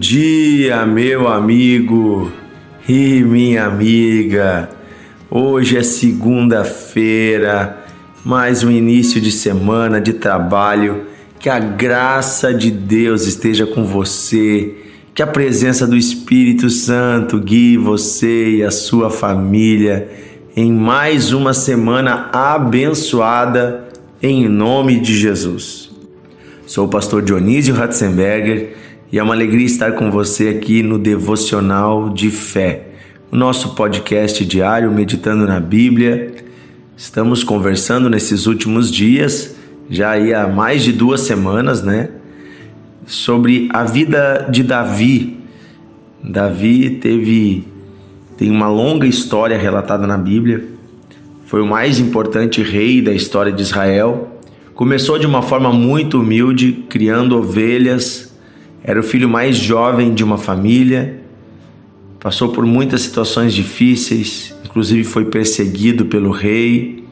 dia, meu amigo e minha amiga. Hoje é segunda-feira, mais um início de semana de trabalho. Que a graça de Deus esteja com você, que a presença do Espírito Santo guie você e a sua família em mais uma semana abençoada em nome de Jesus. Sou o pastor Dionísio Ratzenberger e é uma alegria estar com você aqui no Devocional de Fé, o nosso podcast diário meditando na Bíblia. Estamos conversando nesses últimos dias, já aí há mais de duas semanas, né? Sobre a vida de Davi. Davi teve tem uma longa história relatada na Bíblia. Foi o mais importante rei da história de Israel. Começou de uma forma muito humilde, criando ovelhas, era o filho mais jovem de uma família, passou por muitas situações difíceis, inclusive foi perseguido pelo rei,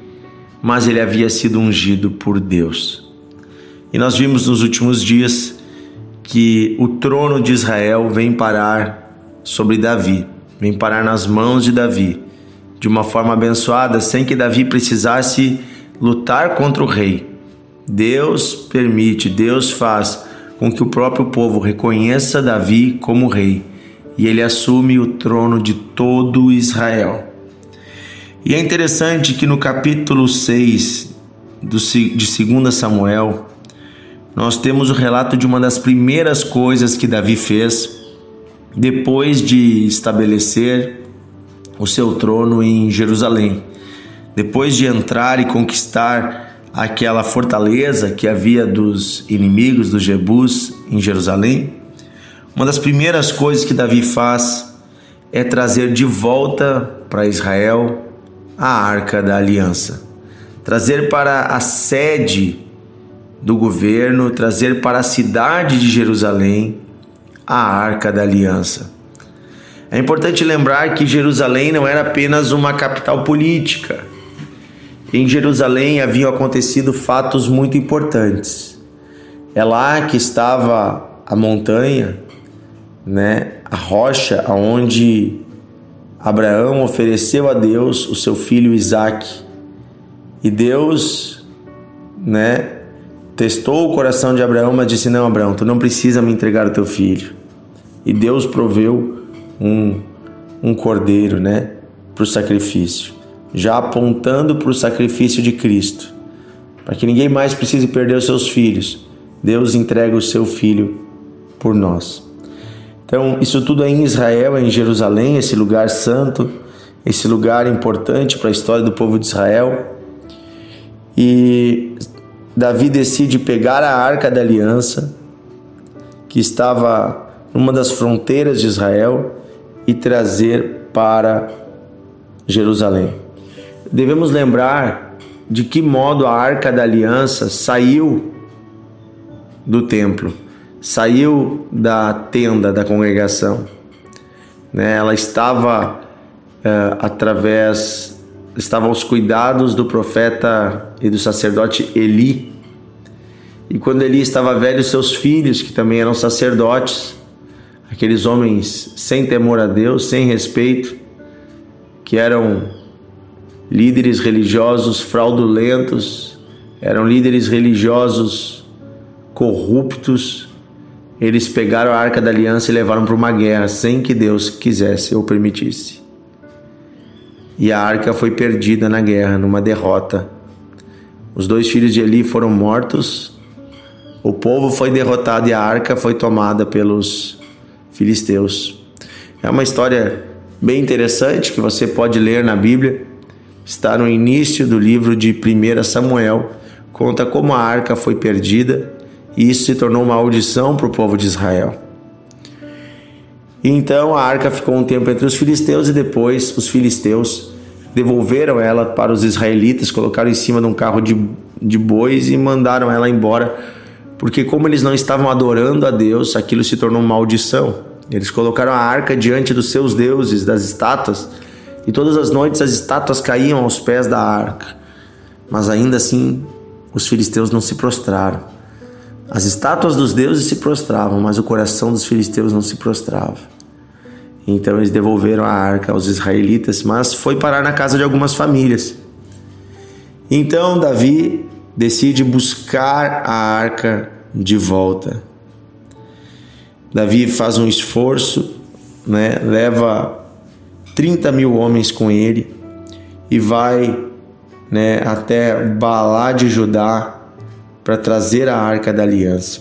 mas ele havia sido ungido por Deus. E nós vimos nos últimos dias que o trono de Israel vem parar sobre Davi, vem parar nas mãos de Davi, de uma forma abençoada, sem que Davi precisasse lutar contra o rei. Deus permite, Deus faz com que o próprio povo reconheça Davi como rei e ele assume o trono de todo Israel. E é interessante que no capítulo 6 de 2 Samuel, nós temos o relato de uma das primeiras coisas que Davi fez depois de estabelecer o seu trono em Jerusalém. Depois de entrar e conquistar aquela fortaleza que havia dos inimigos dos Jebus em Jerusalém, uma das primeiras coisas que Davi faz é trazer de volta para Israel a arca da aliança, trazer para a sede do governo, trazer para a cidade de Jerusalém a arca da aliança. É importante lembrar que Jerusalém não era apenas uma capital política em Jerusalém haviam acontecido fatos muito importantes. É lá que estava a montanha, né, a rocha aonde Abraão ofereceu a Deus o seu filho Isaque. E Deus, né, testou o coração de Abraão, mas disse: Não, Abraão, tu não precisa me entregar o teu filho. E Deus proveu um, um cordeiro, né, para o sacrifício já apontando para o sacrifício de Cristo, para que ninguém mais precise perder os seus filhos. Deus entrega o seu filho por nós. Então, isso tudo é em Israel, é em Jerusalém, esse lugar santo, esse lugar importante para a história do povo de Israel. E Davi decide pegar a arca da aliança, que estava numa das fronteiras de Israel, e trazer para Jerusalém devemos lembrar de que modo a arca da aliança saiu do templo, saiu da tenda da congregação. Né? Ela estava é, através, estava aos cuidados do profeta e do sacerdote Eli. E quando Eli estava velho, seus filhos, que também eram sacerdotes, aqueles homens sem temor a Deus, sem respeito, que eram líderes religiosos fraudulentos, eram líderes religiosos corruptos. Eles pegaram a arca da aliança e levaram para uma guerra sem que Deus quisesse ou permitisse. E a arca foi perdida na guerra, numa derrota. Os dois filhos de Eli foram mortos, o povo foi derrotado e a arca foi tomada pelos filisteus. É uma história bem interessante que você pode ler na Bíblia está no início do livro de 1 Samuel, conta como a arca foi perdida e isso se tornou uma maldição para o povo de Israel. Então a arca ficou um tempo entre os filisteus e depois os filisteus devolveram ela para os israelitas, colocaram em cima de um carro de, de bois e mandaram ela embora, porque como eles não estavam adorando a Deus, aquilo se tornou uma maldição. Eles colocaram a arca diante dos seus deuses, das estátuas, e todas as noites as estátuas caíam aos pés da arca. Mas ainda assim, os filisteus não se prostraram. As estátuas dos deuses se prostravam, mas o coração dos filisteus não se prostrava. Então eles devolveram a arca aos israelitas, mas foi parar na casa de algumas famílias. Então Davi decide buscar a arca de volta. Davi faz um esforço, né? leva 30 mil homens com ele e vai né, até Balá de Judá para trazer a arca da aliança.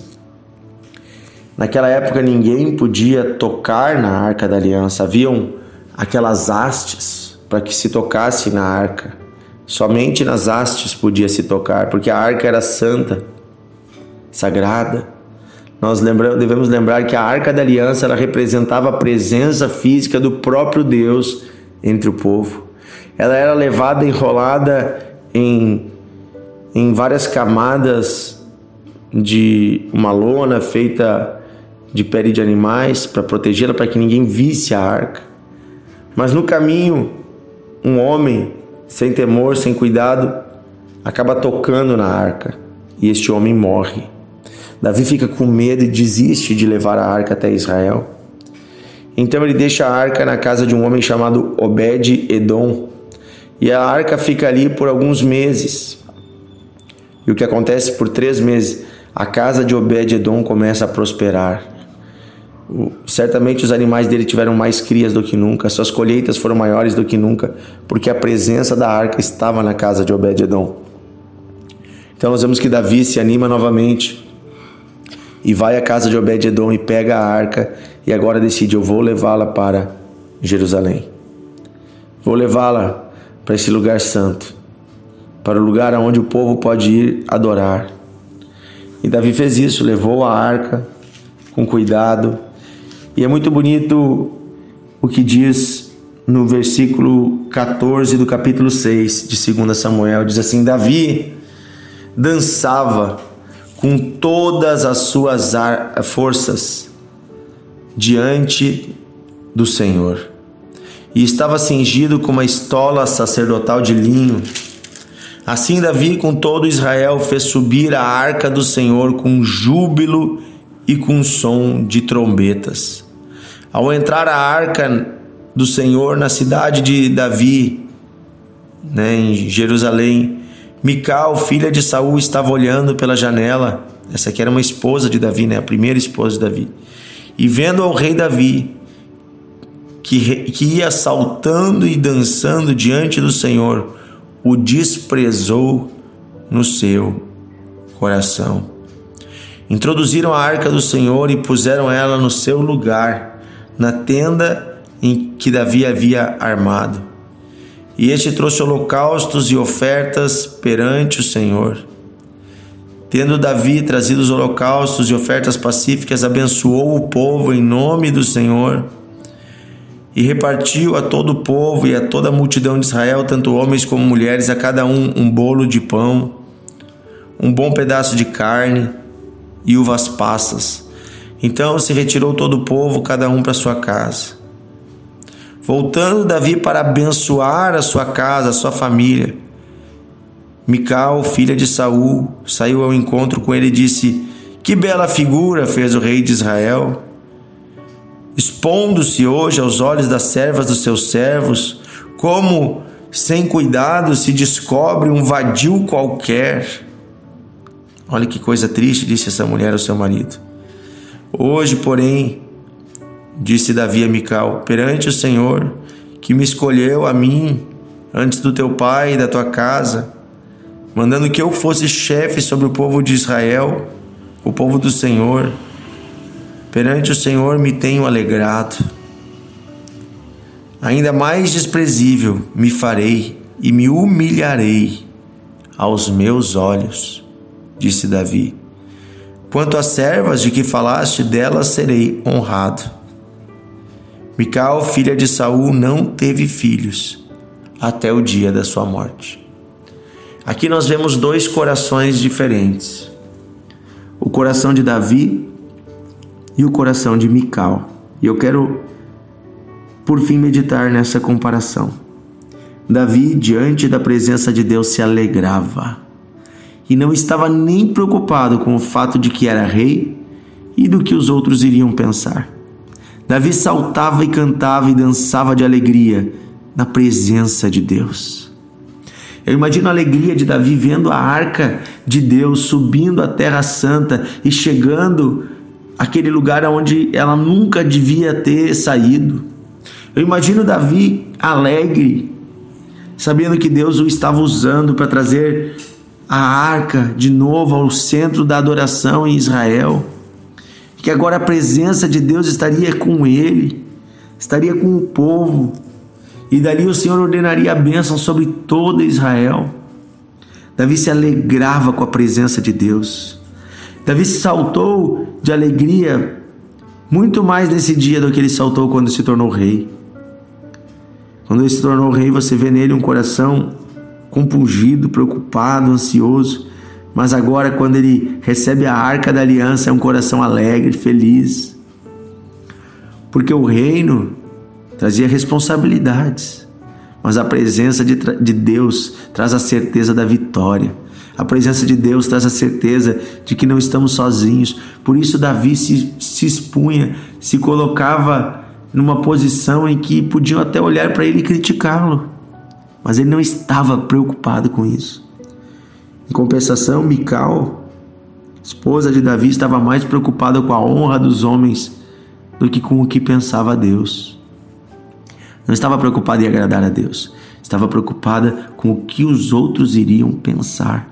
Naquela época ninguém podia tocar na arca da aliança, haviam aquelas hastes para que se tocasse na arca. Somente nas hastes podia se tocar, porque a arca era santa, sagrada. Nós lembramos, devemos lembrar que a arca da aliança ela representava a presença física do próprio Deus entre o povo. Ela era levada enrolada em, em várias camadas de uma lona feita de pele de animais para protegê-la, para que ninguém visse a arca. Mas no caminho, um homem, sem temor, sem cuidado, acaba tocando na arca e este homem morre. Davi fica com medo e desiste de levar a arca até Israel. Então ele deixa a arca na casa de um homem chamado Obed-Edom, e a arca fica ali por alguns meses. E o que acontece por três meses? A casa de Obed-Edom começa a prosperar. Certamente os animais dele tiveram mais crias do que nunca, suas colheitas foram maiores do que nunca, porque a presença da arca estava na casa de Obed-Edom. Então nós vemos que Davi se anima novamente e vai à casa de Obed-Edom e pega a arca e agora decide: eu vou levá-la para Jerusalém. Vou levá-la para esse lugar santo, para o lugar aonde o povo pode ir adorar. E Davi fez isso, levou a arca com cuidado. E é muito bonito o que diz no versículo 14 do capítulo 6 de 2 Samuel: diz assim: Davi dançava com todas as suas forças diante do Senhor e estava cingido com uma estola sacerdotal de linho. Assim Davi com todo Israel fez subir a arca do Senhor com júbilo e com som de trombetas. Ao entrar a arca do Senhor na cidade de Davi, né, em Jerusalém, Mical, filha de Saul, estava olhando pela janela. Essa aqui era uma esposa de Davi, né, a primeira esposa de Davi. E vendo ao rei Davi, que, que ia saltando e dançando diante do Senhor, o desprezou no seu coração. Introduziram a arca do Senhor e puseram ela no seu lugar, na tenda em que Davi havia armado. E este trouxe holocaustos e ofertas perante o Senhor. Tendo Davi trazido os holocaustos e ofertas pacíficas, abençoou o povo em nome do Senhor e repartiu a todo o povo e a toda a multidão de Israel, tanto homens como mulheres, a cada um um bolo de pão, um bom pedaço de carne e uvas passas. Então se retirou todo o povo, cada um para sua casa. Voltando Davi para abençoar a sua casa, a sua família, Mical, filha de Saul, saiu ao encontro com ele e disse: Que bela figura fez o rei de Israel expondo-se hoje aos olhos das servas dos seus servos, como sem cuidado se descobre um vadio qualquer. Olha que coisa triste, disse essa mulher ao seu marido. Hoje, porém, disse Davi a Mical, perante o Senhor, que me escolheu a mim antes do teu pai e da tua casa, mandando que eu fosse chefe sobre o povo de Israel, o povo do Senhor, Perante o Senhor me tenho alegrado. Ainda mais desprezível me farei e me humilharei aos meus olhos, disse Davi. Quanto às servas de que falaste, delas serei honrado. Mical, filha de Saul, não teve filhos até o dia da sua morte. Aqui nós vemos dois corações diferentes. O coração de Davi e o coração de Mical. E eu quero, por fim, meditar nessa comparação. Davi, diante da presença de Deus, se alegrava. e não estava nem preocupado com o fato de que era rei e do que os outros iriam pensar. Davi saltava e cantava e dançava de alegria na presença de Deus. Eu imagino a alegria de Davi vendo a arca de Deus subindo a Terra Santa e chegando àquele lugar onde ela nunca devia ter saído. Eu imagino Davi alegre, sabendo que Deus o estava usando para trazer a arca de novo ao centro da adoração em Israel, que agora a presença de Deus estaria com ele, estaria com o povo, e dali o Senhor ordenaria a bênção sobre todo Israel. Davi se alegrava com a presença de Deus. Davi saltou de alegria muito mais nesse dia do que ele saltou quando se tornou rei. Quando ele se tornou rei, você vê nele um coração compungido, preocupado, ansioso. Mas agora, quando ele recebe a arca da aliança, é um coração alegre, feliz. Porque o reino trazia responsabilidades, mas a presença de, de Deus traz a certeza da vitória. A presença de Deus traz a certeza de que não estamos sozinhos. Por isso, Davi se, se expunha, se colocava numa posição em que podiam até olhar para ele e criticá-lo mas ele não estava preocupado com isso. Em compensação, Mical, esposa de Davi, estava mais preocupada com a honra dos homens do que com o que pensava Deus. Não estava preocupada em agradar a Deus, estava preocupada com o que os outros iriam pensar.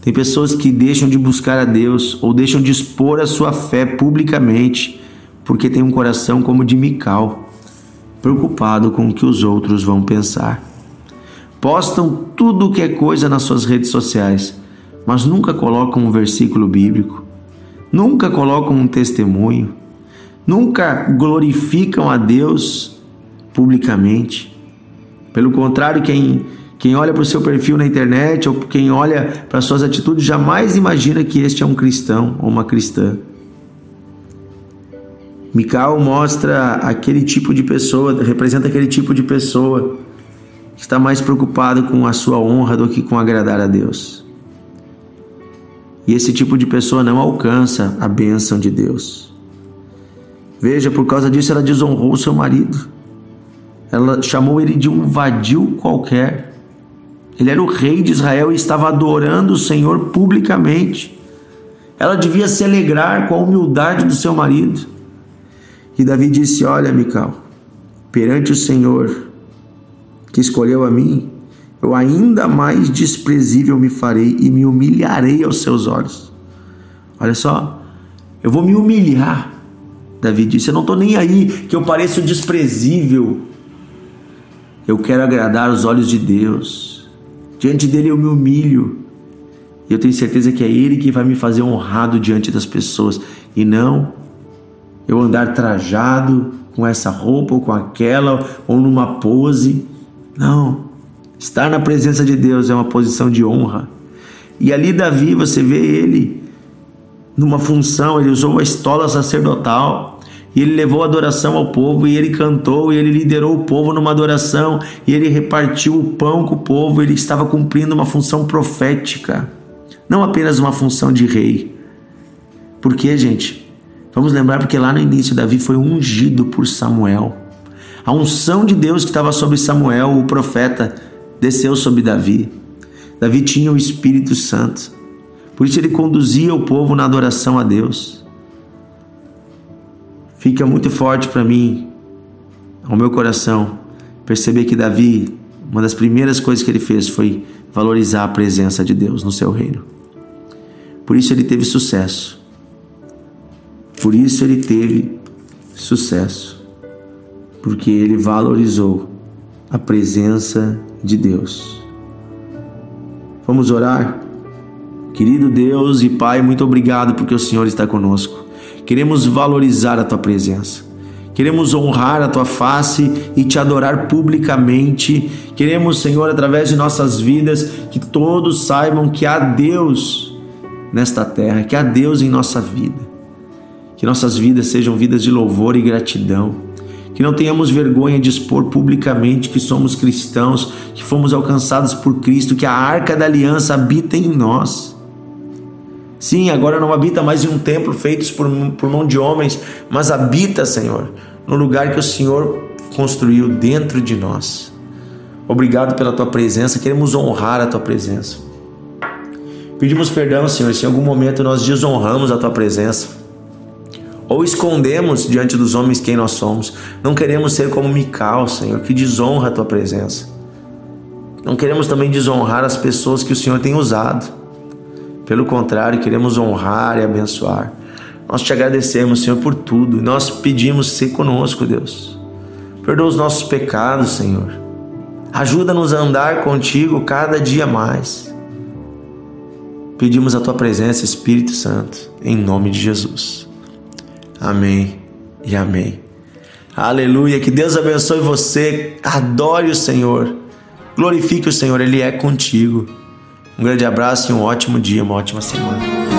Tem pessoas que deixam de buscar a Deus ou deixam de expor a sua fé publicamente porque tem um coração como de Mical preocupado com o que os outros vão pensar. Postam tudo o que é coisa nas suas redes sociais, mas nunca colocam um versículo bíblico, nunca colocam um testemunho, nunca glorificam a Deus publicamente. Pelo contrário, quem, quem olha para o seu perfil na internet ou quem olha para suas atitudes jamais imagina que este é um cristão ou uma cristã. Mical mostra aquele tipo de pessoa, representa aquele tipo de pessoa está mais preocupado com a sua honra do que com agradar a Deus. E esse tipo de pessoa não alcança a bênção de Deus. Veja, por causa disso ela desonrou seu marido. Ela chamou ele de um vadio qualquer. Ele era o rei de Israel e estava adorando o Senhor publicamente. Ela devia se alegrar com a humildade do seu marido. E Davi disse: Olha, Mical, perante o Senhor que escolheu a mim, eu ainda mais desprezível me farei e me humilharei aos seus olhos. Olha só, eu vou me humilhar. Davi disse: Eu não estou nem aí que eu pareço desprezível. Eu quero agradar os olhos de Deus. Diante dele eu me humilho. E eu tenho certeza que é Ele que vai me fazer honrado diante das pessoas e não eu andar trajado com essa roupa ou com aquela, ou numa pose. Não. Estar na presença de Deus é uma posição de honra. E ali, Davi, você vê ele numa função, ele usou a estola sacerdotal. E ele levou adoração ao povo, e ele cantou, e ele liderou o povo numa adoração, e ele repartiu o pão com o povo, ele estava cumprindo uma função profética, não apenas uma função de rei. Por quê, gente? Vamos lembrar porque lá no início Davi foi ungido por Samuel. A unção de Deus que estava sobre Samuel, o profeta, desceu sobre Davi. Davi tinha o Espírito Santo. Por isso ele conduzia o povo na adoração a Deus. Fica muito forte para mim, ao meu coração, perceber que Davi, uma das primeiras coisas que ele fez foi valorizar a presença de Deus no seu reino. Por isso ele teve sucesso. Por isso ele teve sucesso, porque ele valorizou a presença de Deus. Vamos orar? Querido Deus e Pai, muito obrigado porque o Senhor está conosco. Queremos valorizar a tua presença. Queremos honrar a tua face e te adorar publicamente. Queremos, Senhor, através de nossas vidas, que todos saibam que há Deus nesta terra, que há Deus em nossa vida. Que nossas vidas sejam vidas de louvor e gratidão. Que não tenhamos vergonha de expor publicamente que somos cristãos, que fomos alcançados por Cristo, que a arca da aliança habita em nós. Sim, agora não habita mais em um templo feito por, por mão de homens, mas habita, Senhor, no lugar que o Senhor construiu dentro de nós. Obrigado pela tua presença, queremos honrar a tua presença. Pedimos perdão, Senhor, se em algum momento nós desonramos a tua presença ou escondemos diante dos homens quem nós somos. Não queremos ser como Mical, Senhor, que desonra a tua presença. Não queremos também desonrar as pessoas que o Senhor tem usado. Pelo contrário, queremos honrar e abençoar. Nós te agradecemos, Senhor, por tudo. Nós pedimos ser conosco, Deus. Perdoa os nossos pecados, Senhor. Ajuda-nos a andar contigo cada dia mais. Pedimos a tua presença, Espírito Santo, em nome de Jesus. Amém e amém. Aleluia. Que Deus abençoe você. Adore o Senhor. Glorifique o Senhor, Ele é contigo. Um grande abraço e um ótimo dia, uma ótima semana.